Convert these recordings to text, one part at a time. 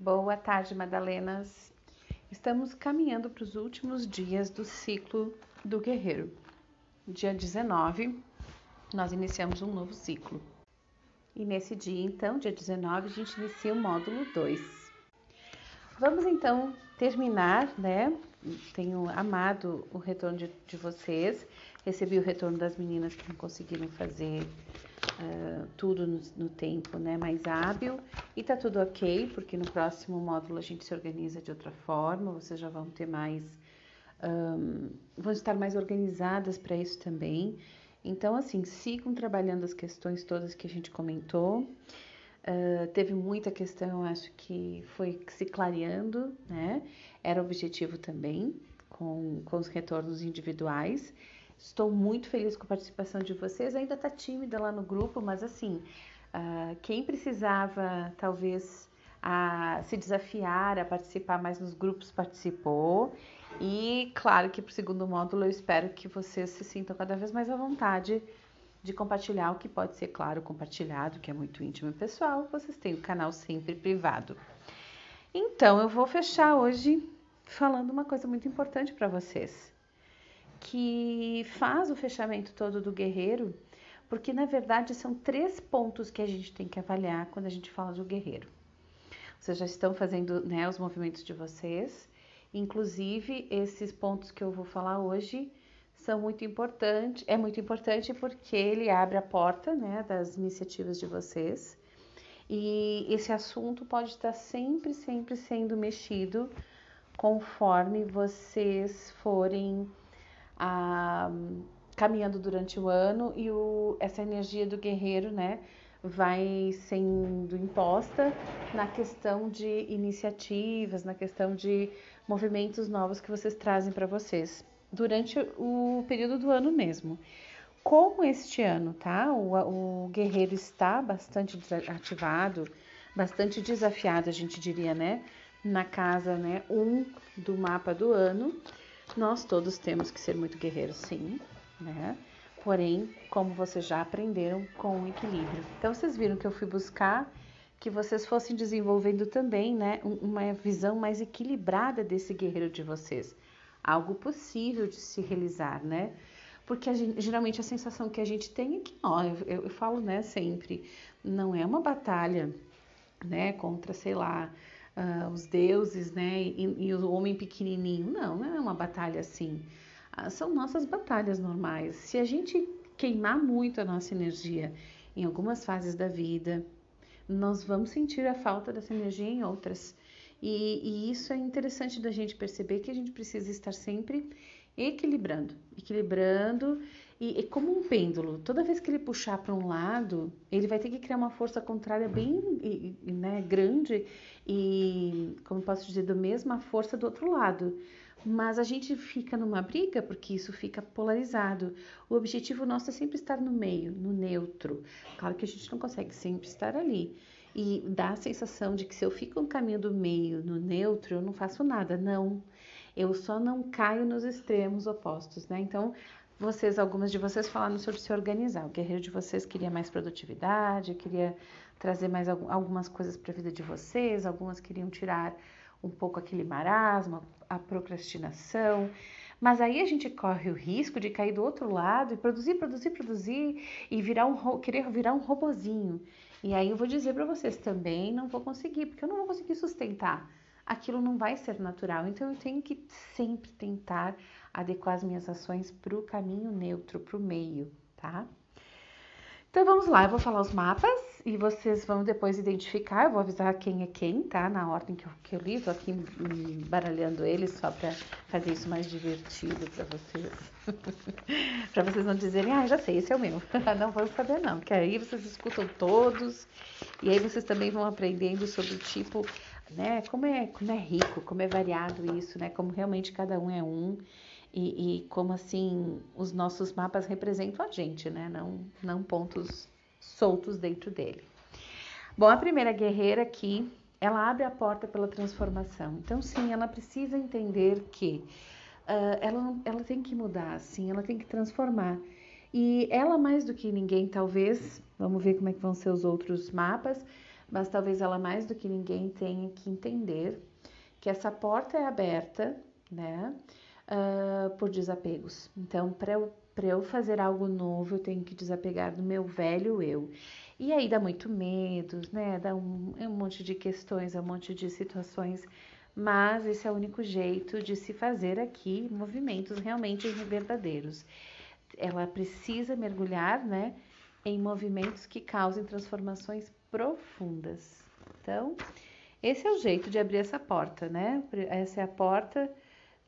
Boa tarde, Madalenas. Estamos caminhando para os últimos dias do ciclo do guerreiro. Dia 19, nós iniciamos um novo ciclo. E nesse dia, então, dia 19, a gente inicia o módulo 2. Vamos então terminar, né? Tenho amado o retorno de, de vocês, recebi o retorno das meninas que não conseguiram fazer uh, tudo no, no, tempo né, mais hábil e tá tudo ok, porque no próximo módulo a gente se organiza de outra forma, vocês já vão ter mais, um, vão estar mais organizadas para isso também. Então, assim, sigam trabalhando as questões todas que a gente comentou. Uh, teve muita questão, acho que foi se clareando, né? Era objetivo também, com, com os retornos individuais. Estou muito feliz com a participação de vocês. Ainda está tímida lá no grupo, mas assim, uh, quem precisava talvez a se desafiar a participar mais nos grupos participou. E claro que para o segundo módulo eu espero que vocês se sintam cada vez mais à vontade de compartilhar o que pode ser, claro, compartilhado, que é muito íntimo e pessoal. Vocês têm o canal sempre privado. Então, eu vou fechar hoje falando uma coisa muito importante para vocês que faz o fechamento todo do guerreiro, porque na verdade são três pontos que a gente tem que avaliar quando a gente fala do guerreiro. Vocês já estão fazendo né, os movimentos de vocês, inclusive esses pontos que eu vou falar hoje são muito importantes, é muito importante porque ele abre a porta né, das iniciativas de vocês. E esse assunto pode estar sempre, sempre sendo mexido conforme vocês forem a, caminhando durante o ano e o, essa energia do guerreiro, né, vai sendo imposta na questão de iniciativas, na questão de movimentos novos que vocês trazem para vocês durante o período do ano mesmo. Como este ano, tá? O, o guerreiro está bastante ativado, bastante desafiado, a gente diria, né? Na casa, né? Um do mapa do ano. Nós todos temos que ser muito guerreiros, sim, né? Porém, como vocês já aprenderam, com equilíbrio. Então, vocês viram que eu fui buscar que vocês fossem desenvolvendo também, né, uma visão mais equilibrada desse guerreiro de vocês. Algo possível de se realizar, né? Porque a gente, geralmente a sensação que a gente tem é que, ó, eu, eu, eu falo, né, sempre, não é uma batalha, né, contra, sei lá, uh, os deuses, né, e, e, o homem pequenininho. Não, não é uma batalha assim. Uh, são nossas batalhas normais. Se a gente queimar muito a nossa energia em algumas fases da vida, nós vamos sentir a falta dessa energia em outras. E, e, isso é interessante da gente perceber que a gente precisa estar sempre equilibrando, equilibrando e, e como um pêndulo. Toda vez que ele puxar para um lado, ele vai ter que criar uma força contrária bem né, grande e, como posso dizer, da mesma força do outro lado. Mas a gente fica numa briga porque isso fica polarizado. O objetivo nosso é sempre estar no meio, no neutro. Claro que a gente não consegue sempre estar ali. E dá a sensação de que se eu fico no caminho do meio, no neutro, eu não faço nada. Não. Eu só não caio nos extremos opostos, né? Então, vocês, algumas de vocês falaram sobre se organizar. O guerreiro de vocês queria mais produtividade, queria trazer mais algumas coisas para a vida de vocês, algumas queriam tirar um pouco aquele marasmo, a procrastinação. Mas aí a gente corre o risco de cair do outro lado e produzir, produzir, produzir e virar um querer virar um robozinho. E aí eu vou dizer para vocês também não vou conseguir, porque eu não vou conseguir sustentar. Aquilo não vai ser natural. Então eu tenho que sempre tentar adequar as minhas ações para o caminho neutro, para o meio, tá? Então vamos lá, eu vou falar os mapas e vocês vão depois identificar. Eu vou avisar quem é quem, tá? Na ordem que eu, que eu li, tô aqui baralhando eles só para fazer isso mais divertido para vocês. para vocês não dizerem, ah, já sei, esse é o meu. não vão saber, não, que aí vocês escutam todos e aí vocês também vão aprendendo sobre o tipo, né? Como é, como é rico, como é variado isso, né? Como realmente cada um é um e, e, como assim os nossos mapas representam a gente, né? Não, não pontos soltos dentro dele. Bom, a primeira guerreira aqui, ela abre a porta pela transformação. Então, sim, ela precisa entender que uh, ela, ela tem que mudar, sim, ela tem que transformar. E ela, mais do que ninguém, talvez, vamos ver como é que vão ser os outros mapas, mas talvez ela mais do que ninguém tenha que entender que essa porta é aberta, né, uh, por desapegos. Então, para eu, eu fazer algo novo, eu tenho que desapegar do meu velho eu. E aí dá muito medo, né, dá um, um monte de questões, um monte de situações mas esse é o único jeito de se fazer aqui movimentos realmente verdadeiros. Ela precisa mergulhar, né, em movimentos que causem transformações profundas. Então, esse é o jeito de abrir essa porta, né? Essa é a porta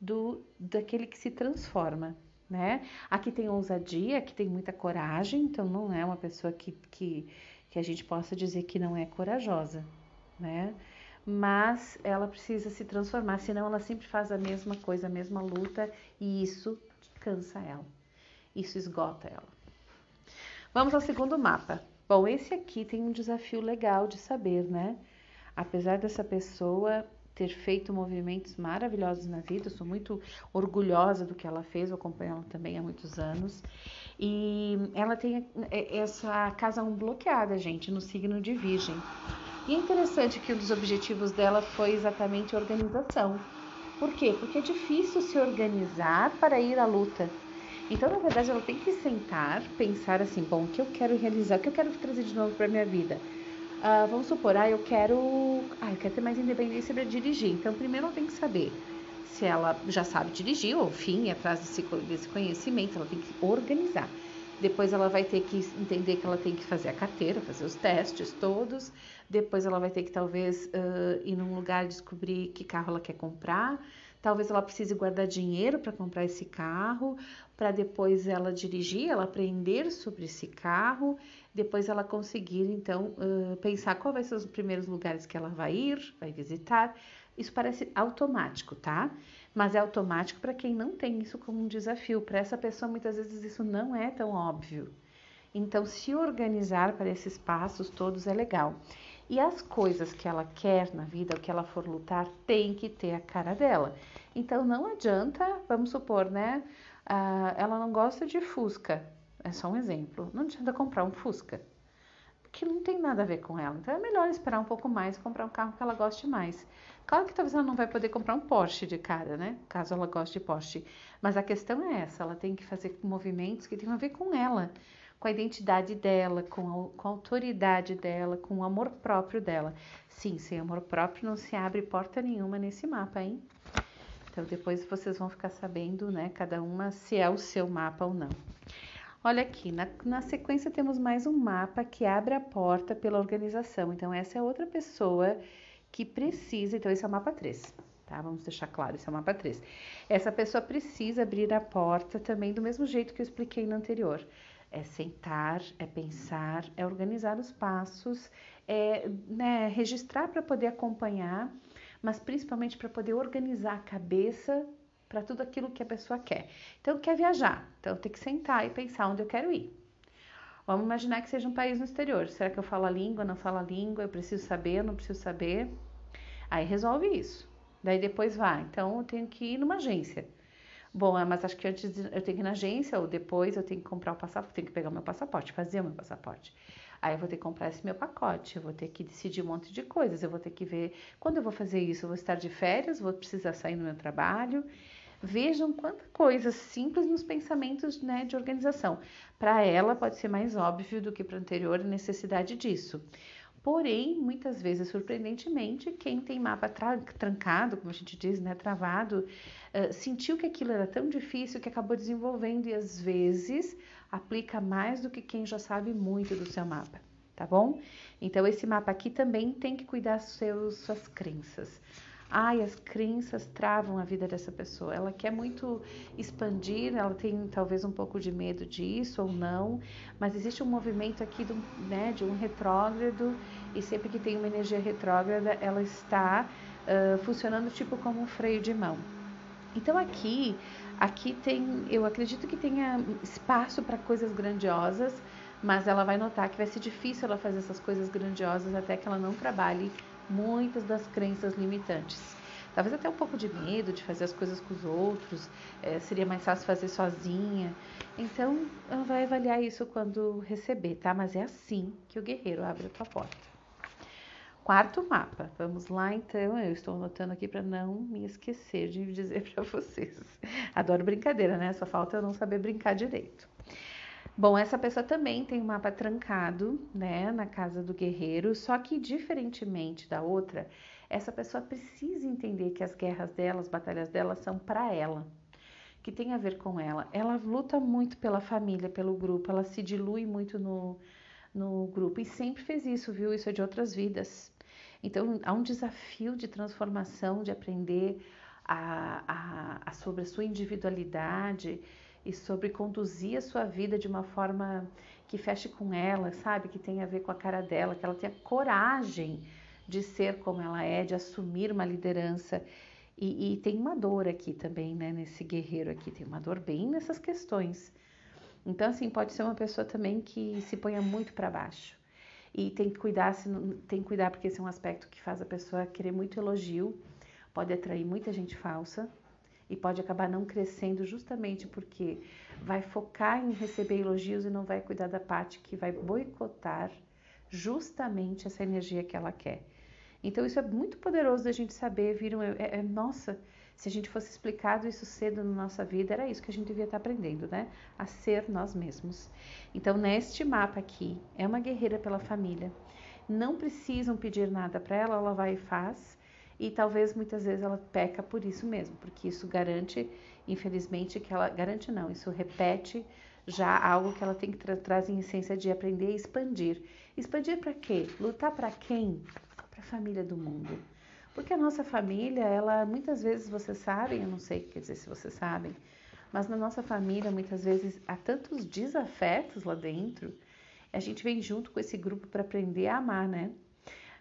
do daquele que se transforma, né? Aqui tem ousadia, aqui tem muita coragem, então não é uma pessoa que, que, que a gente possa dizer que não é corajosa, né? mas ela precisa se transformar, senão ela sempre faz a mesma coisa, a mesma luta e isso cansa ela, isso esgota ela. Vamos ao segundo mapa. Bom, esse aqui tem um desafio legal de saber, né? Apesar dessa pessoa ter feito movimentos maravilhosos na vida, eu sou muito orgulhosa do que ela fez, eu acompanho ela também há muitos anos. E ela tem essa casa 1 bloqueada, gente, no signo de Virgem. E é interessante que um dos objetivos dela foi exatamente organização. Por quê? Porque é difícil se organizar para ir à luta. Então, na verdade, ela tem que sentar, pensar assim: bom, o que eu quero realizar, o que eu quero trazer de novo para minha vida? Uh, vamos supor, ah, eu quero, ah, eu quero ter mais independência para dirigir. Então, primeiro ela tem que saber se ela já sabe dirigir, ou enfim, atrás desse, desse conhecimento, ela tem que organizar. Depois ela vai ter que entender que ela tem que fazer a carteira, fazer os testes todos. Depois ela vai ter que talvez uh, ir num lugar descobrir que carro ela quer comprar. Talvez ela precise guardar dinheiro para comprar esse carro, para depois ela dirigir, ela aprender sobre esse carro, depois ela conseguir então pensar qual vai ser os primeiros lugares que ela vai ir, vai visitar. Isso parece automático, tá? mas é automático para quem não tem isso como um desafio. Para essa pessoa, muitas vezes isso não é tão óbvio. Então, se organizar para esses passos todos é legal. E as coisas que ela quer na vida, o que ela for lutar, tem que ter a cara dela. Então, não adianta, vamos supor, né? Uh, ela não gosta de Fusca, é só um exemplo. Não adianta comprar um Fusca, porque não tem nada a ver com ela. Então, é melhor esperar um pouco mais e comprar um carro que ela goste mais. Claro que talvez ela não vai poder comprar um Porsche de cara, né? Caso ela goste de Porsche. Mas a questão é essa: ela tem que fazer movimentos que tenham a ver com ela, com a identidade dela, com a, com a autoridade dela, com o amor próprio dela. Sim, sem amor próprio não se abre porta nenhuma nesse mapa, hein? Então depois vocês vão ficar sabendo, né, cada uma se é o seu mapa ou não. Olha aqui, na, na sequência temos mais um mapa que abre a porta pela organização. Então essa é outra pessoa que precisa, então esse é o mapa 3, tá? Vamos deixar claro, esse é o mapa 3. Essa pessoa precisa abrir a porta também do mesmo jeito que eu expliquei no anterior. É sentar, é pensar, é organizar os passos, é né, registrar para poder acompanhar, mas principalmente para poder organizar a cabeça para tudo aquilo que a pessoa quer. Então, quer viajar, então tem que sentar e pensar onde eu quero ir. Vamos imaginar que seja um país no exterior. Será que eu falo a língua, não falo a língua? Eu preciso saber, não preciso saber? Aí resolve isso. Daí depois vai. Então eu tenho que ir numa agência. Bom, é, mas acho que antes eu tenho que ir na agência ou depois eu tenho que comprar o passaporte, tenho que pegar o meu passaporte, fazer o meu passaporte. Aí eu vou ter que comprar esse meu pacote, eu vou ter que decidir um monte de coisas, eu vou ter que ver quando eu vou fazer isso, eu vou estar de férias, vou precisar sair no meu trabalho. Vejam quanta coisa simples nos pensamentos né, de organização. Para ela pode ser mais óbvio do que para o anterior a necessidade disso. Porém, muitas vezes, surpreendentemente, quem tem mapa tra trancado, como a gente diz, né, travado, uh, sentiu que aquilo era tão difícil que acabou desenvolvendo e às vezes aplica mais do que quem já sabe muito do seu mapa, tá bom? Então, esse mapa aqui também tem que cuidar seus, suas crenças. Ai, as crenças travam a vida dessa pessoa. Ela quer muito expandir, ela tem talvez um pouco de medo disso ou não, mas existe um movimento aqui do, né, de um retrógrado e sempre que tem uma energia retrógrada, ela está uh, funcionando tipo como um freio de mão. Então aqui, aqui tem, eu acredito que tenha espaço para coisas grandiosas, mas ela vai notar que vai ser difícil ela fazer essas coisas grandiosas até que ela não trabalhe muitas das crenças limitantes. Talvez até um pouco de medo de fazer as coisas com os outros, é, seria mais fácil fazer sozinha. Então, ela vai avaliar isso quando receber, tá? Mas é assim que o guerreiro abre a tua porta. Quarto mapa. Vamos lá, então. Eu estou anotando aqui para não me esquecer de dizer para vocês. Adoro brincadeira, né? Só falta eu não saber brincar direito. Bom, essa pessoa também tem um mapa trancado, né, na casa do guerreiro, só que diferentemente da outra, essa pessoa precisa entender que as guerras dela, as batalhas dela são para ela, que tem a ver com ela. Ela luta muito pela família, pelo grupo, ela se dilui muito no, no grupo e sempre fez isso, viu? Isso é de outras vidas. Então, há um desafio de transformação, de aprender a, a, a sobre a sua individualidade e sobre conduzir a sua vida de uma forma que feche com ela, sabe? Que tenha a ver com a cara dela, que ela tenha coragem de ser como ela é, de assumir uma liderança. E, e, tem uma dor aqui também, né? Nesse guerreiro aqui, tem uma dor bem nessas questões. Então, assim, pode ser uma pessoa também que se ponha muito para baixo. E tem que cuidar, tem que cuidar porque esse é um aspecto que faz a pessoa querer muito elogio, pode atrair muita gente falsa, e pode acabar não crescendo justamente porque vai focar em receber elogios e não vai cuidar da parte que vai boicotar justamente essa energia que ela quer. Então isso é muito poderoso da gente saber, viram, é, é, nossa, se a gente fosse explicado isso cedo na nossa vida, era isso que a gente devia estar aprendendo, né? A ser nós mesmos. Então, neste mapa aqui, é uma guerreira pela família. Não precisam pedir nada para ela, ela vai e faz e talvez muitas vezes ela peca por isso mesmo, porque isso garante, infelizmente, que ela garante não, isso repete já algo que ela tem que tra traz em essência de aprender e expandir. Expandir para quê? Lutar para quem? Para a família do mundo. Porque a nossa família, ela muitas vezes vocês sabem, eu não sei, quer dizer, se vocês sabem, mas na nossa família muitas vezes há tantos desafetos lá dentro. A gente vem junto com esse grupo para aprender a amar, né?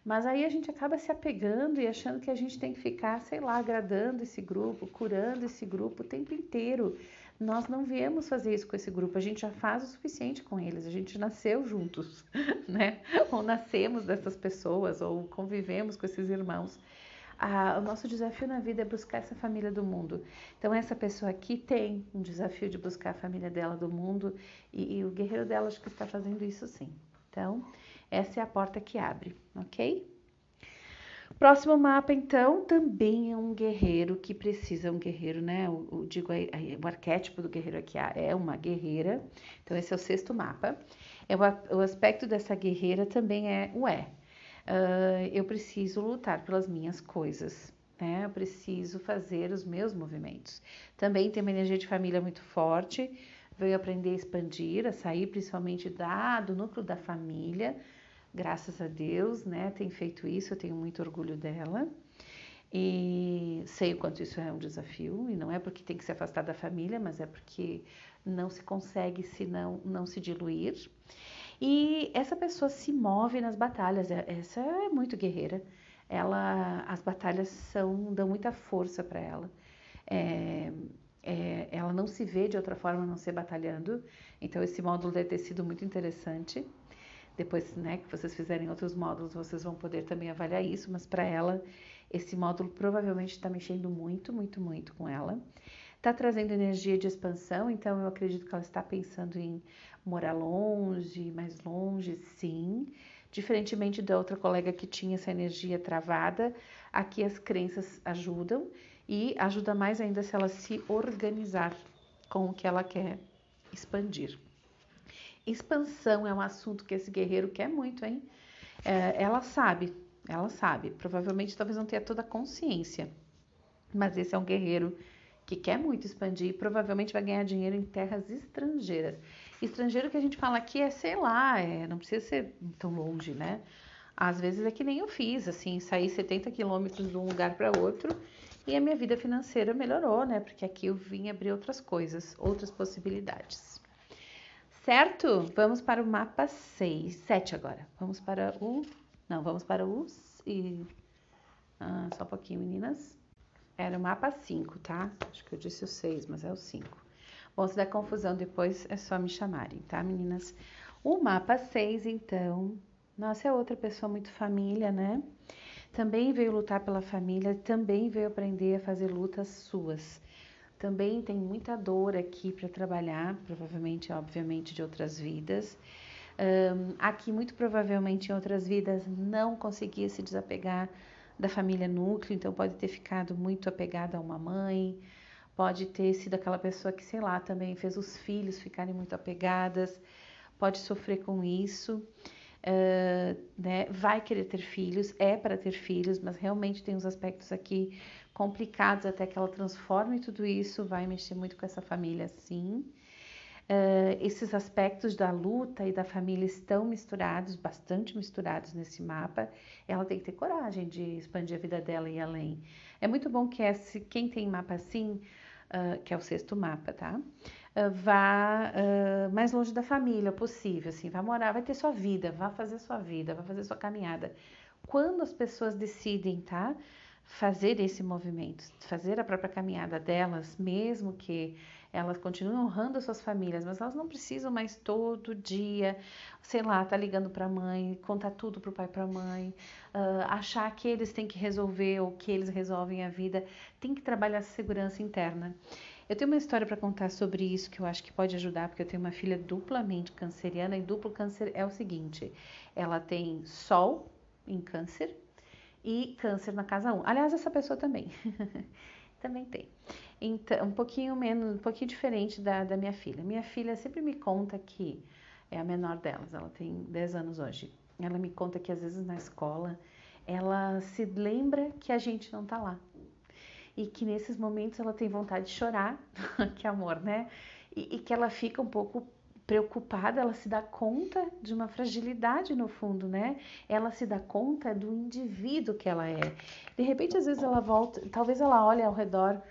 Mas aí a gente acaba se apegando e achando que a gente tem que ficar, sei lá, agradando esse grupo, curando esse grupo o tempo inteiro. Nós não viemos fazer isso com esse grupo, a gente já faz o suficiente com eles, a gente nasceu juntos, né? Ou nascemos dessas pessoas, ou convivemos com esses irmãos. Ah, o nosso desafio na vida é buscar essa família do mundo. Então, essa pessoa aqui tem um desafio de buscar a família dela do mundo e, e o guerreiro dela acho que está fazendo isso sim. Então, essa é a porta que abre, ok? Próximo mapa, então, também é um guerreiro que precisa, um guerreiro, né? O, digo, o arquétipo do guerreiro aqui é uma guerreira. Então, esse é o sexto mapa. É o, o aspecto dessa guerreira também é o é. Uh, eu preciso lutar pelas minhas coisas, né? Eu preciso fazer os meus movimentos. Também tem uma energia de família muito forte. Veio aprender a expandir, a sair principalmente da, do núcleo da família graças a Deus, né, tem feito isso, eu tenho muito orgulho dela. E sei o quanto isso é um desafio, e não é porque tem que se afastar da família, mas é porque não se consegue se não, não se diluir. E essa pessoa se move nas batalhas, é, essa é muito guerreira. Ela, as batalhas são, dão muita força para ela. É, é, ela não se vê de outra forma não ser batalhando, então esse módulo deve ter sido muito interessante. Depois, né, que vocês fizerem outros módulos, vocês vão poder também avaliar isso, mas para ela, esse módulo provavelmente está mexendo muito, muito, muito com ela. Está trazendo energia de expansão, então eu acredito que ela está pensando em morar longe, mais longe, sim. Diferentemente da outra colega que tinha essa energia travada, aqui as crenças ajudam e ajuda mais ainda se ela se organizar com o que ela quer expandir. Expansão é um assunto que esse guerreiro quer muito, hein? É, ela sabe, ela sabe. Provavelmente talvez não tenha toda a consciência, mas esse é um guerreiro que quer muito expandir e provavelmente vai ganhar dinheiro em terras estrangeiras. Estrangeiro que a gente fala aqui é, sei lá, é, não precisa ser tão longe, né? Às vezes é que nem eu fiz, assim, sair 70 quilômetros de um lugar para outro e a minha vida financeira melhorou, né? Porque aqui eu vim abrir outras coisas, outras possibilidades. Certo? Vamos para o mapa 6, 7 agora. Vamos para o. Não, vamos para os. E... Ah, só um pouquinho, meninas. Era o mapa 5, tá? Acho que eu disse o 6, mas é o 5. Bom, se der confusão depois, é só me chamarem, tá, meninas? O mapa 6, então. Nossa, é outra pessoa muito família, né? Também veio lutar pela família, também veio aprender a fazer lutas suas. Também tem muita dor aqui para trabalhar, provavelmente, obviamente, de outras vidas. Um, aqui, muito provavelmente, em outras vidas, não conseguia se desapegar da família núcleo, então pode ter ficado muito apegada a uma mãe, pode ter sido aquela pessoa que, sei lá, também fez os filhos ficarem muito apegadas, pode sofrer com isso. Uh, né, vai querer ter filhos, é para ter filhos, mas realmente tem uns aspectos aqui complicados até que ela transforme tudo isso, vai mexer muito com essa família, sim. Uh, esses aspectos da luta e da família estão misturados, bastante misturados nesse mapa. Ela tem que ter coragem de expandir a vida dela e além. É muito bom que esse, quem tem mapa assim, uh, que é o sexto mapa, tá? Uh, vá mais longe da família possível, assim, vá morar, vai ter sua vida, vá fazer sua vida, vá fazer sua caminhada. Quando as pessoas decidem, tá? Fazer esse movimento, fazer a própria caminhada delas, mesmo que elas continuam honrando as suas famílias, mas elas não precisam mais todo dia, sei lá, tá ligando para a mãe, contar tudo para o pai para a mãe, uh, achar que eles têm que resolver ou que eles resolvem a vida, tem que trabalhar essa segurança interna. Eu tenho uma história para contar sobre isso que eu acho que pode ajudar, porque eu tenho uma filha duplamente canceriana e duplo câncer é o seguinte: ela tem Sol em Câncer e Câncer na casa 1. Aliás, essa pessoa também. também tem. Então, um pouquinho menos, um pouquinho diferente da, da minha filha. Minha filha sempre me conta que é a menor delas, ela tem 10 anos hoje. Ela me conta que às vezes na escola ela se lembra que a gente não tá lá. E que nesses momentos ela tem vontade de chorar, que amor, né? E, e que ela fica um pouco preocupada, ela se dá conta de uma fragilidade no fundo, né? Ela se dá conta do indivíduo que ela é. De repente, às vezes ela volta, talvez ela olhe ao redor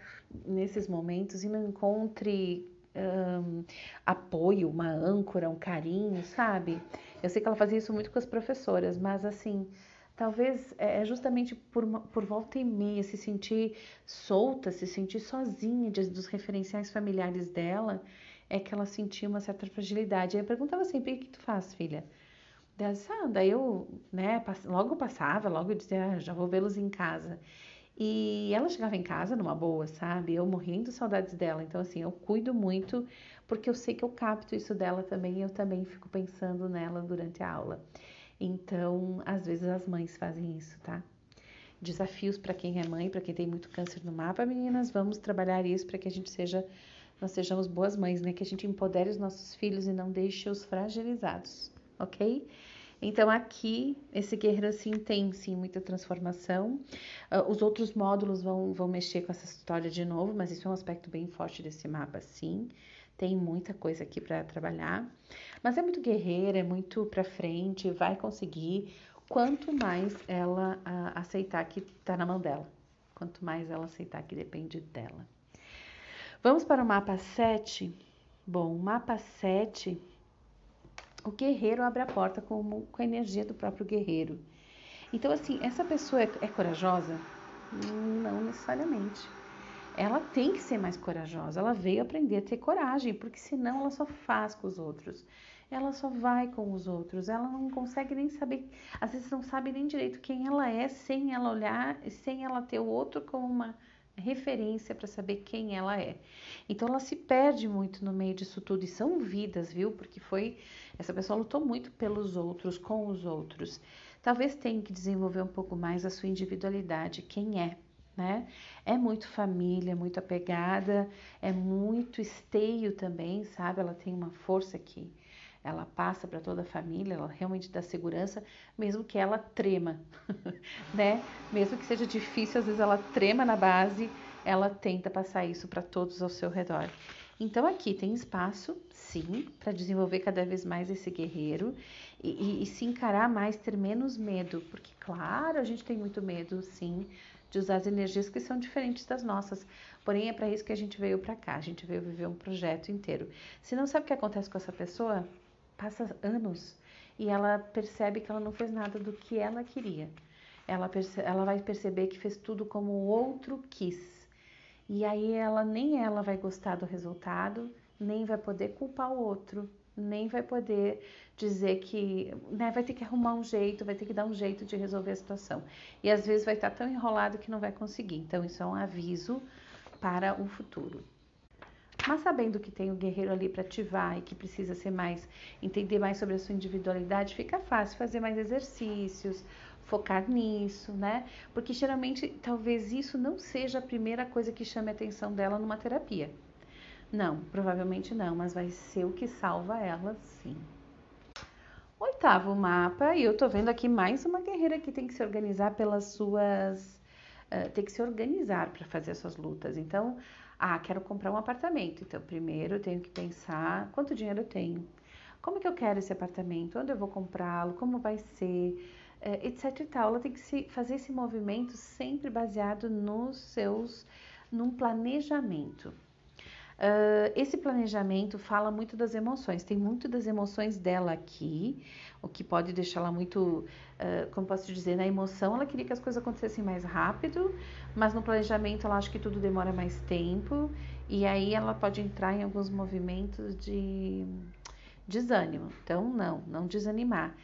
nesses momentos e não encontre um, apoio, uma âncora, um carinho, sabe? Eu sei que ela fazia isso muito com as professoras, mas assim, talvez é, é justamente por, por volta e meia se sentir solta, se sentir sozinha dos referenciais familiares dela é que ela sentia uma certa fragilidade. Eu perguntava sempre, o que tu faz, filha? Daí, ah, daí eu, né, logo passava, logo eu dizia, ah, já vou vê-los em casa. E ela chegava em casa numa boa, sabe? Eu morrendo de saudades dela. Então, assim, eu cuido muito, porque eu sei que eu capto isso dela também e eu também fico pensando nela durante a aula. Então, às vezes as mães fazem isso, tá? Desafios para quem é mãe, para quem tem muito câncer no mapa, meninas, vamos trabalhar isso para que a gente seja nós sejamos boas mães, né? Que a gente empodere os nossos filhos e não deixe-os fragilizados, ok? Então, aqui, esse guerreiro, assim, tem, sim, muita transformação. Uh, os outros módulos vão, vão mexer com essa história de novo, mas isso é um aspecto bem forte desse mapa, sim. Tem muita coisa aqui para trabalhar. Mas é muito guerreira, é muito para frente, vai conseguir. Quanto mais ela uh, aceitar que tá na mão dela. Quanto mais ela aceitar que depende dela. Vamos para o mapa 7. Bom, mapa 7, o guerreiro abre a porta com, com a energia do próprio guerreiro. Então, assim, essa pessoa é, é corajosa? Não necessariamente. Ela tem que ser mais corajosa. Ela veio aprender a ter coragem, porque senão ela só faz com os outros. Ela só vai com os outros. Ela não consegue nem saber, às vezes não sabe nem direito quem ela é, sem ela olhar, sem ela ter o outro como uma referência para saber quem ela é. Então ela se perde muito no meio disso tudo e são vidas, viu? Porque foi essa pessoa lutou muito pelos outros, com os outros. Talvez tenha que desenvolver um pouco mais a sua individualidade, quem é, né? É muito família, muito apegada, é muito esteio também, sabe? Ela tem uma força aqui ela passa para toda a família, ela realmente dá segurança, mesmo que ela trema, né? Mesmo que seja difícil, às vezes ela trema na base, ela tenta passar isso para todos ao seu redor. Então aqui tem espaço, sim, para desenvolver cada vez mais esse guerreiro e, e, e, se encarar mais, ter menos medo, porque claro, a gente tem muito medo, sim, de usar as energias que são diferentes das nossas. Porém, é para isso que a gente veio para cá, a gente veio viver um projeto inteiro. Se não sabe o que acontece com essa pessoa, passa anos e ela percebe que ela não fez nada do que ela queria. Ela, ela vai perceber que fez tudo como o outro quis. E aí ela nem ela vai gostar do resultado, nem vai poder culpar o outro, nem vai poder dizer que né, vai ter que arrumar um jeito, vai ter que dar um jeito de resolver a situação. E às vezes vai estar tão enrolado que não vai conseguir. Então, isso é um aviso para o futuro. Mas sabendo que tem o guerreiro ali para ativar e que precisa ser mais, entender mais sobre a sua individualidade, fica fácil fazer mais exercícios, focar nisso, né? Porque geralmente talvez isso não seja a primeira coisa que chame a atenção dela numa terapia. Não, provavelmente não, mas vai ser o que salva ela, sim. Oitavo mapa, e eu tô vendo aqui mais uma guerreira que tem que se organizar pelas suas. Uh, tem que se organizar para fazer as suas lutas. Então, ah, quero comprar um apartamento. Então, primeiro eu tenho que pensar quanto dinheiro eu tenho. Como que eu quero esse apartamento? Onde eu vou comprá-lo? Como vai ser? Uh, etc e tal. Ela tem que se, fazer esse movimento sempre baseado nos seus, num planejamento. Uh, esse planejamento fala muito das emoções, tem muito das emoções dela aqui, o que pode deixá-la muito, uh, como posso dizer, na emoção ela queria que as coisas acontecessem mais rápido, mas no planejamento ela acha que tudo demora mais tempo, e aí ela pode entrar em alguns movimentos de desânimo. Então, não, não desanimar.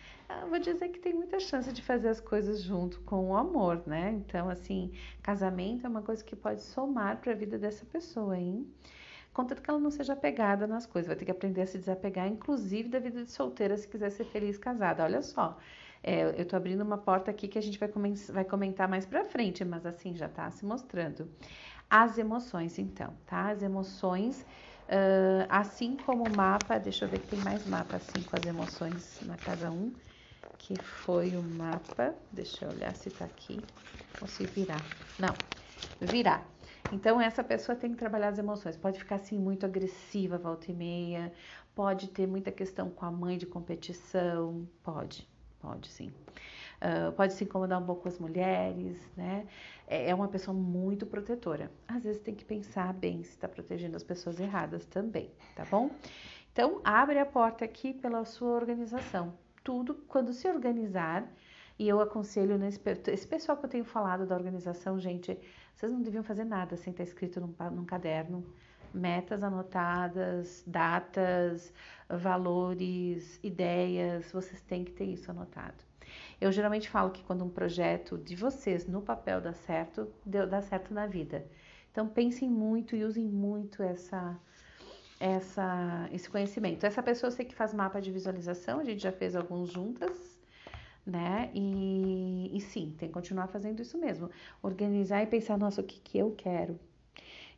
Eu vou dizer que tem muita chance de fazer as coisas junto com o amor, né? Então, assim, casamento é uma coisa que pode somar para a vida dessa pessoa, hein? Contanto que ela não seja apegada nas coisas, vai ter que aprender a se desapegar, inclusive da vida de solteira, se quiser ser feliz casada. Olha só, é, eu estou abrindo uma porta aqui que a gente vai, vai comentar mais para frente, mas assim já está se mostrando. As emoções, então, tá? As emoções, uh, assim como o mapa, deixa eu ver que tem mais mapa assim com as emoções na casa 1, que foi o mapa, deixa eu olhar se tá aqui, ou se virar. Não, virar. Então, essa pessoa tem que trabalhar as emoções. Pode ficar assim muito agressiva, volta e meia, pode ter muita questão com a mãe de competição, pode, pode sim. Uh, pode se incomodar um pouco com as mulheres, né? É, é uma pessoa muito protetora. Às vezes tem que pensar bem se está protegendo as pessoas erradas também, tá bom? Então, abre a porta aqui pela sua organização. Tudo, quando se organizar, e eu aconselho nesse esse pessoal que eu tenho falado da organização, gente, vocês não deviam fazer nada sem estar escrito num, num caderno. Metas anotadas, datas, valores, ideias, vocês têm que ter isso anotado. Eu geralmente falo que quando um projeto de vocês no papel dá certo, dá certo na vida. Então pensem muito e usem muito essa, essa, esse conhecimento. Essa pessoa eu sei que faz mapa de visualização, a gente já fez alguns juntas, né? E, e sim, tem que continuar fazendo isso mesmo. Organizar e pensar, nossa, o que, que eu quero?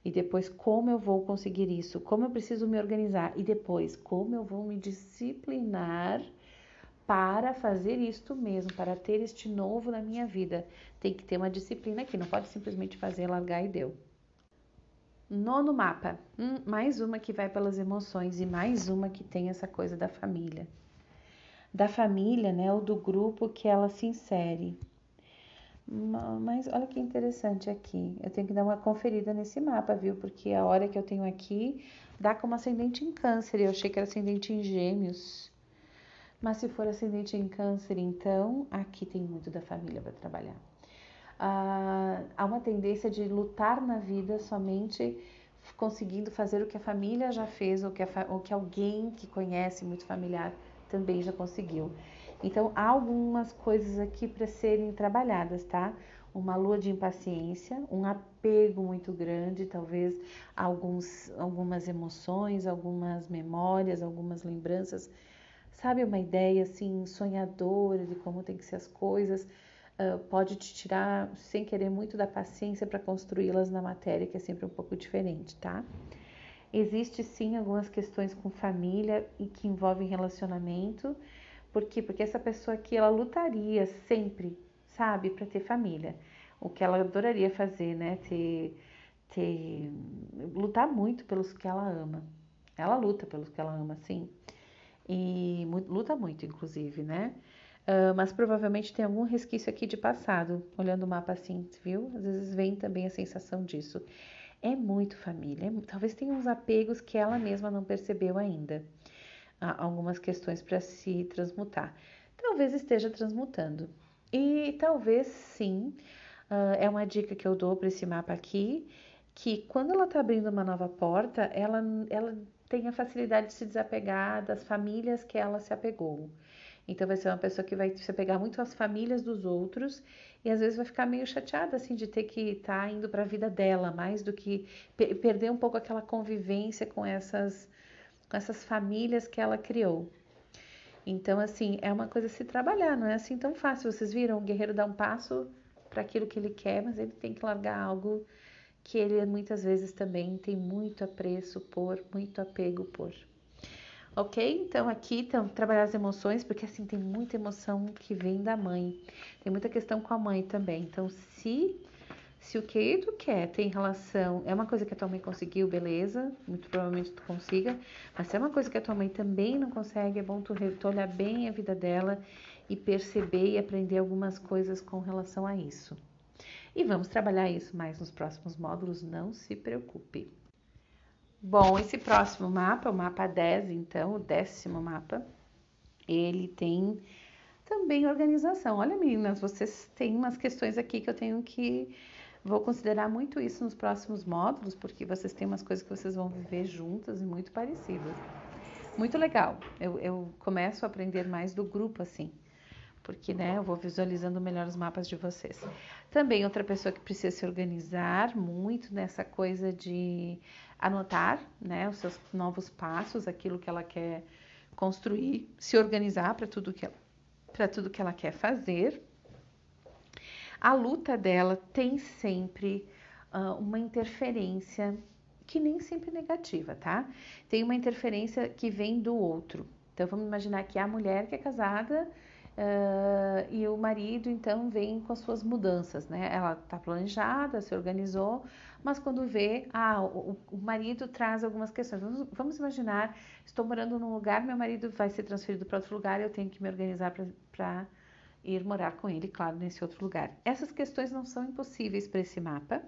E depois, como eu vou conseguir isso? Como eu preciso me organizar? E depois, como eu vou me disciplinar para fazer isto mesmo, para ter este novo na minha vida? Tem que ter uma disciplina aqui, não pode simplesmente fazer, largar e deu. Nono mapa, hum, mais uma que vai pelas emoções e mais uma que tem essa coisa da família da família, né, ou do grupo que ela se insere. Mas olha que interessante aqui. Eu tenho que dar uma conferida nesse mapa, viu? Porque a hora que eu tenho aqui dá como ascendente em câncer. Eu achei que era ascendente em gêmeos. Mas se for ascendente em câncer, então aqui tem muito da família para trabalhar. Ah, há uma tendência de lutar na vida somente conseguindo fazer o que a família já fez ou que, a, ou que alguém que conhece muito familiar também já conseguiu. Então, há algumas coisas aqui para serem trabalhadas, tá? Uma lua de impaciência, um apego muito grande, talvez alguns, algumas emoções, algumas memórias, algumas lembranças, sabe? Uma ideia assim sonhadora de como tem que ser as coisas, uh, pode te tirar sem querer muito da paciência para construí-las na matéria, que é sempre um pouco diferente, tá? Existe sim algumas questões com família e que envolvem relacionamento. Por quê? Porque essa pessoa aqui ela lutaria sempre, sabe, para ter família. O que ela adoraria fazer, né? Ter, ter lutar muito pelos que ela ama. Ela luta pelos que ela ama, sim. E luta muito, inclusive, né? Uh, mas provavelmente tem algum resquício aqui de passado, olhando o mapa assim, viu? Às vezes vem também a sensação disso. É muito família. É, talvez tenha uns apegos que ela mesma não percebeu ainda. Há algumas questões para se transmutar. Talvez esteja transmutando. E talvez sim, uh, é uma dica que eu dou para esse mapa aqui, que quando ela está abrindo uma nova porta, ela, ela tem a facilidade de se desapegar das famílias que ela se apegou. Então vai ser uma pessoa que vai se pegar muito as famílias dos outros e às vezes vai ficar meio chateada assim de ter que estar tá indo para a vida dela, mais do que perder um pouco aquela convivência com essas com essas famílias que ela criou. Então assim, é uma coisa se trabalhar, não é assim tão fácil. Vocês viram, o guerreiro dá um passo para aquilo que ele quer, mas ele tem que largar algo que ele muitas vezes também tem muito apreço por, muito apego por ok? Então aqui então, trabalhar as emoções, porque assim tem muita emoção que vem da mãe, tem muita questão com a mãe também. Então, se se o que tu quer tem relação, é uma coisa que a tua mãe conseguiu, beleza, muito provavelmente tu consiga, mas se é uma coisa que a tua mãe também não consegue, é bom tu, tu olhar bem a vida dela e perceber e aprender algumas coisas com relação a isso. E vamos trabalhar isso mais nos próximos módulos, não se preocupe. Bom, esse próximo mapa, o mapa 10, então, o décimo mapa, ele tem também organização. Olha, meninas, vocês têm umas questões aqui que eu tenho que. Vou considerar muito isso nos próximos módulos, porque vocês têm umas coisas que vocês vão viver juntas e muito parecidas. Muito legal. Eu, eu começo a aprender mais do grupo assim porque né, eu vou visualizando melhor os mapas de vocês. Também outra pessoa que precisa se organizar muito nessa coisa de anotar né, os seus novos passos, aquilo que ela quer construir, se organizar para tudo que para tudo que ela quer fazer. A luta dela tem sempre uh, uma interferência que nem sempre é negativa, tá? Tem uma interferência que vem do outro. Então vamos imaginar que a mulher que é casada Uh, e o marido então vem com as suas mudanças, né? Ela está planejada, se organizou, mas quando vê, ah, o, o marido traz algumas questões. Vamos, vamos, imaginar, estou morando num lugar, meu marido vai ser transferido para outro lugar, eu tenho que me organizar para ir morar com ele, claro, nesse outro lugar. Essas questões não são impossíveis para esse mapa.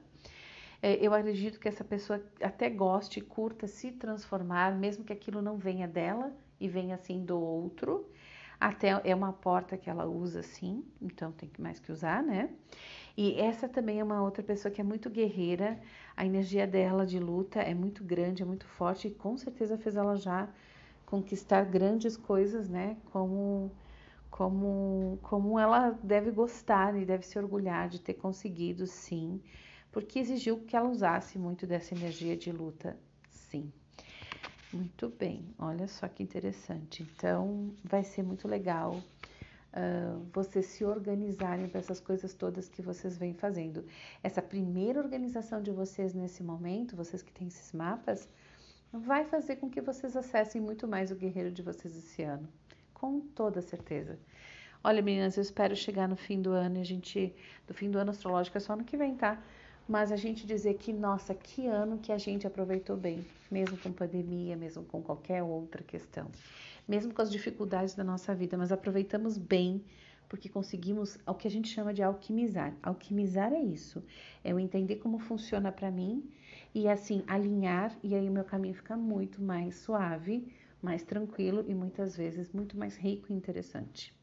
É, eu acredito que essa pessoa até goste, curta se transformar, mesmo que aquilo não venha dela e venha assim do outro. Até é uma porta que ela usa assim, então tem mais que usar, né? E essa também é uma outra pessoa que é muito guerreira, a energia dela de luta é muito grande, é muito forte e com certeza fez ela já conquistar grandes coisas, né? Como como como ela deve gostar e deve se orgulhar de ter conseguido, sim, porque exigiu que ela usasse muito dessa energia de luta, sim. Muito bem, olha só que interessante. Então, vai ser muito legal uh, vocês se organizarem para essas coisas todas que vocês vêm fazendo. Essa primeira organização de vocês nesse momento, vocês que têm esses mapas, vai fazer com que vocês acessem muito mais o guerreiro de vocês esse ano, com toda certeza. Olha, meninas, eu espero chegar no fim do ano e a gente, do fim do ano astrológico é só ano que vem, tá? Mas a gente dizer que, nossa, que ano que a gente aproveitou bem, mesmo com pandemia, mesmo com qualquer outra questão, mesmo com as dificuldades da nossa vida, mas aproveitamos bem porque conseguimos o que a gente chama de alquimizar. Alquimizar é isso, é eu entender como funciona para mim e assim alinhar e aí o meu caminho fica muito mais suave, mais tranquilo e muitas vezes muito mais rico e interessante.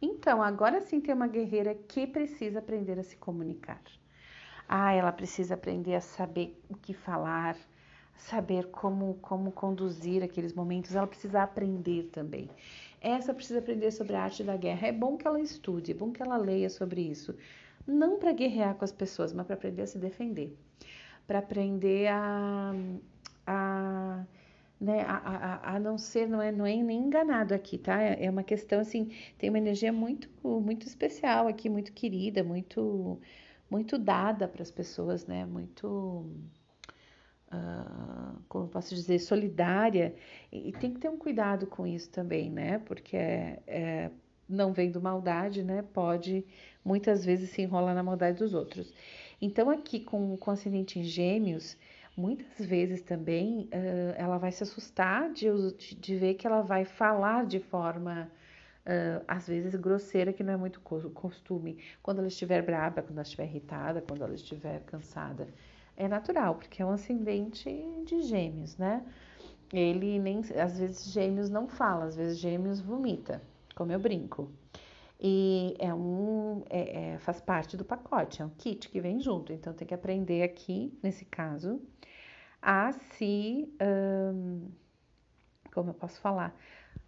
Então, agora sim tem uma guerreira que precisa aprender a se comunicar. Ah, ela precisa aprender a saber o que falar, saber como, como conduzir aqueles momentos, ela precisa aprender também. Essa precisa aprender sobre a arte da guerra. É bom que ela estude, é bom que ela leia sobre isso. Não para guerrear com as pessoas, mas para aprender a se defender. Para aprender a, a, né, a, a, a, não ser, não é, não é nem enganado aqui, tá? É, é uma questão assim, tem uma energia muito, muito especial aqui, muito querida, muito muito dada para as pessoas, né? Muito, uh, como posso dizer, solidária. E, e, tem que ter um cuidado com isso também, né? Porque é, é, não vendo maldade, né? Pode muitas vezes se enrolar na maldade dos outros. Então, aqui com, com ascendente em gêmeos, muitas vezes também uh, ela vai se assustar de, de, de ver que ela vai falar de forma uh, às vezes grosseira, que não é muito costume, quando ela estiver brava, quando ela estiver irritada, quando ela estiver cansada. É natural, porque é um ascendente de gêmeos, né? Ele nem, às vezes gêmeos não fala, às vezes gêmeos vomita, como eu brinco. E é um, é, é, faz parte do pacote, é um kit que vem junto. Então tem que aprender aqui, nesse caso, a se, como eu posso falar,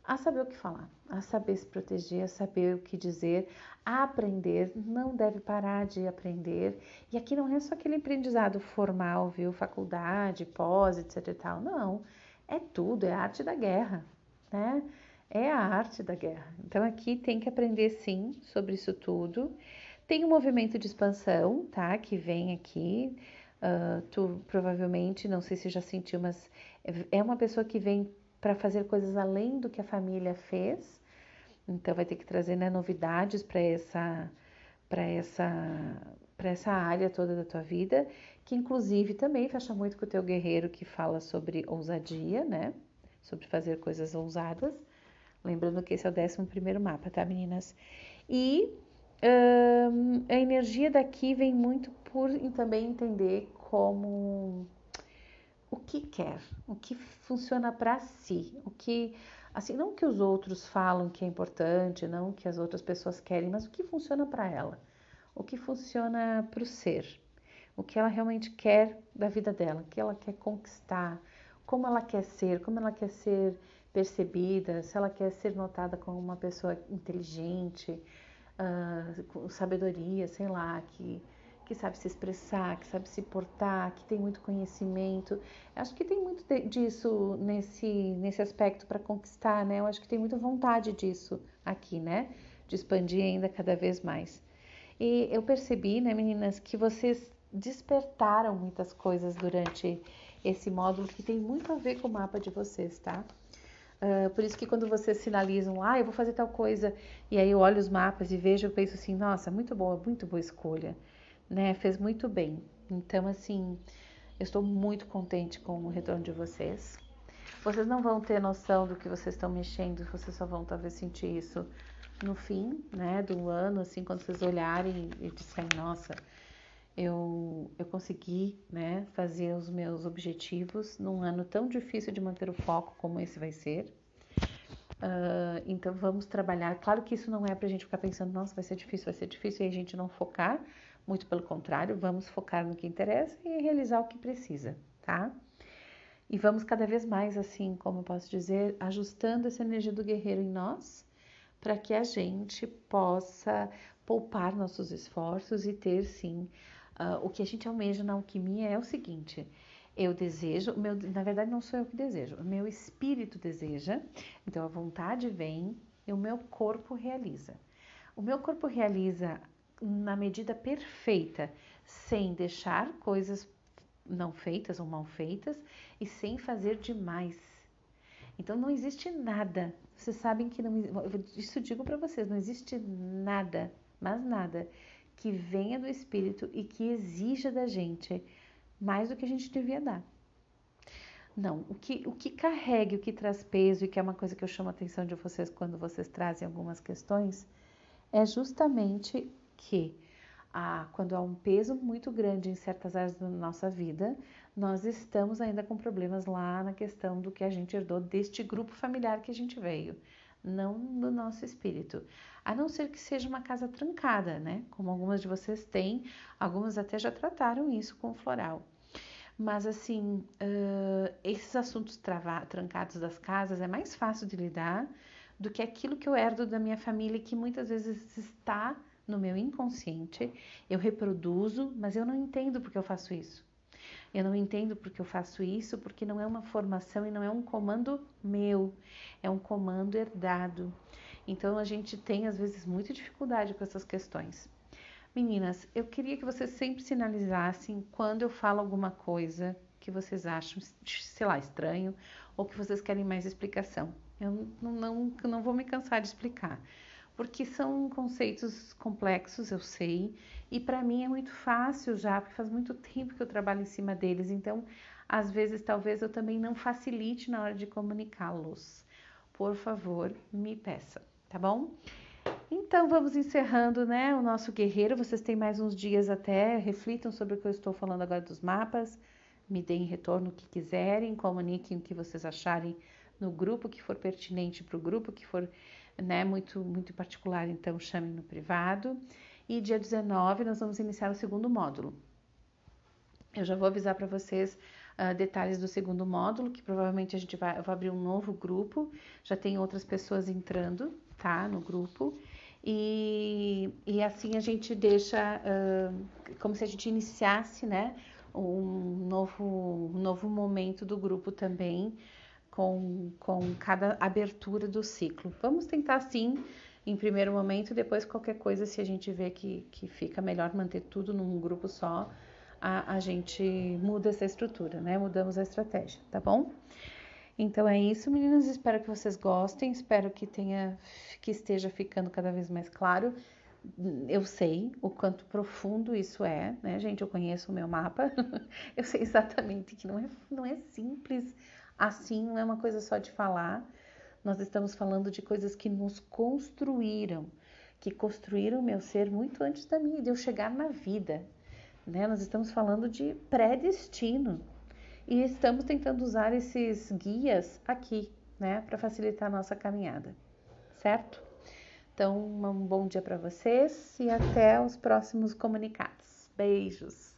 a saber o que falar, a saber se proteger, a saber o que dizer, a aprender, não deve parar de aprender. E aqui não é só aquele aprendizado formal, viu? Faculdade, pós, etc e tal. Não, é tudo, é a arte da guerra, né? É a arte da guerra. Então aqui tem que aprender sim sobre isso tudo. Tem um movimento de expansão, tá? Que vem aqui. Uh, tu provavelmente, não sei se já sentiu, mas é uma pessoa que vem para fazer coisas além do que a família fez. Então vai ter que trazer né, novidades para essa para essa para essa área toda da tua vida, que inclusive também fecha muito com o teu guerreiro que fala sobre ousadia, né? Sobre fazer coisas ousadas. Lembrando que esse é o décimo primeiro mapa, tá, meninas? E a energia daqui vem muito por também entender como o que quer, o que funciona para si, o que assim não que os outros falam que é importante, não que as outras pessoas querem, mas o que funciona para ela, o que funciona para o ser, o que ela realmente quer da vida dela, o que ela quer conquistar, como ela quer ser, como ela quer ser percebida, se ela quer ser notada como uma pessoa inteligente, uh, com sabedoria, sei lá, que que sabe se expressar, que sabe se portar, que tem muito conhecimento. Acho que tem muito disso nesse, nesse aspecto para conquistar, né? Eu acho que tem muita vontade disso aqui, né? De expandir ainda cada vez mais. E eu percebi, né, meninas, que vocês despertaram muitas coisas durante esse módulo que tem muito a ver com o mapa de vocês, tá? Uh, por isso que quando vocês sinalizam, ah, eu vou fazer tal coisa, e aí eu olho os mapas e vejo, eu penso assim, nossa, muito boa, muito boa escolha né? Fez muito bem. Então, assim, eu estou muito contente com o retorno de vocês. Vocês não vão ter noção do que vocês estão mexendo, vocês só vão talvez sentir isso no fim, né, do ano, assim, quando vocês olharem e disserem, nossa, eu, eu consegui, né, fazer os meus objetivos num ano tão difícil de manter o foco como esse vai ser. Uh, então vamos trabalhar. Claro que isso não é para a gente ficar pensando, nossa, vai ser difícil, vai ser difícil, e a gente não focar, muito pelo contrário, vamos focar no que interessa e realizar o que precisa, tá? E vamos cada vez mais, assim, como eu posso dizer, ajustando essa energia do guerreiro em nós, para que a gente possa poupar nossos esforços e ter, sim, uh, o que a gente almeja na alquimia é o seguinte: eu desejo, meu, na verdade não sou eu que desejo, o meu espírito deseja, então a vontade vem e o meu corpo realiza. O meu corpo realiza na medida perfeita, sem deixar coisas não feitas ou mal feitas e sem fazer demais. Então não existe nada. Vocês sabem que não isso digo para vocês, não existe nada, mas nada que venha do espírito e que exija da gente mais do que a gente devia dar. Não, o que, o que carrega, o que traz peso, e que é uma coisa que eu chamo a atenção de vocês quando vocês trazem algumas questões, é justamente que ah, quando há um peso muito grande em certas áreas da nossa vida, nós estamos ainda com problemas lá na questão do que a gente herdou deste grupo familiar que a gente veio, não do nosso espírito. A não ser que seja uma casa trancada, né? Como algumas de vocês têm, algumas até já trataram isso com floral. Mas assim, uh, esses assuntos trancados das casas é mais fácil de lidar do que aquilo que eu herdo da minha família que muitas vezes está no meu inconsciente, eu reproduzo, mas eu não entendo porque eu faço isso. Eu não entendo porque eu faço isso, porque não é uma formação e não é um comando meu, é um comando herdado. Então a gente tem às vezes muita dificuldade com essas questões. Meninas, eu queria que vocês sempre sinalizassem quando eu falo alguma coisa que vocês acham, sei lá, estranho ou que vocês querem mais explicação. Eu não, não, não vou me cansar de explicar porque são conceitos complexos, eu sei, e para mim é muito fácil já, porque faz muito tempo que eu trabalho em cima deles, então às vezes talvez eu também não facilite na hora de comunicá-los. Por favor, me peça, tá bom? Então vamos encerrando, né, o nosso guerreiro. Vocês têm mais uns dias até, reflitam sobre o que eu estou falando agora dos mapas, me deem retorno o que quiserem, comuniquem o que vocês acharem no grupo que for pertinente para o grupo que for né, muito, muito particular, então chame no privado. E dia 19 nós vamos iniciar o segundo módulo. Eu já vou avisar para vocês uh, detalhes do segundo módulo, que provavelmente a gente vai, vai abrir um novo grupo, já tem outras pessoas entrando, tá, no grupo. E, e assim a gente deixa uh, como se a gente iniciasse, né, um novo, um novo momento do grupo também, com, com cada abertura do ciclo. Vamos tentar sim em primeiro momento, depois qualquer coisa, se a gente vê que, que fica melhor manter tudo num grupo só, a, a gente muda essa estrutura, né? Mudamos a estratégia, tá bom? Então é isso, meninas. Espero que vocês gostem. Espero que tenha, que esteja ficando cada vez mais claro. Eu sei o quanto profundo isso é, né, gente? Eu conheço o meu mapa. eu sei exatamente que não é, não é simples assim, não é uma coisa só de falar. Nós estamos falando de coisas que nos construíram, que construíram o meu ser muito antes da minha, de eu chegar na vida, né? Nós estamos falando de predestino e estamos tentando usar esses guias aqui, né, para facilitar a nossa caminhada, certo? Então, um bom dia para vocês e até os próximos comunicados. Beijos!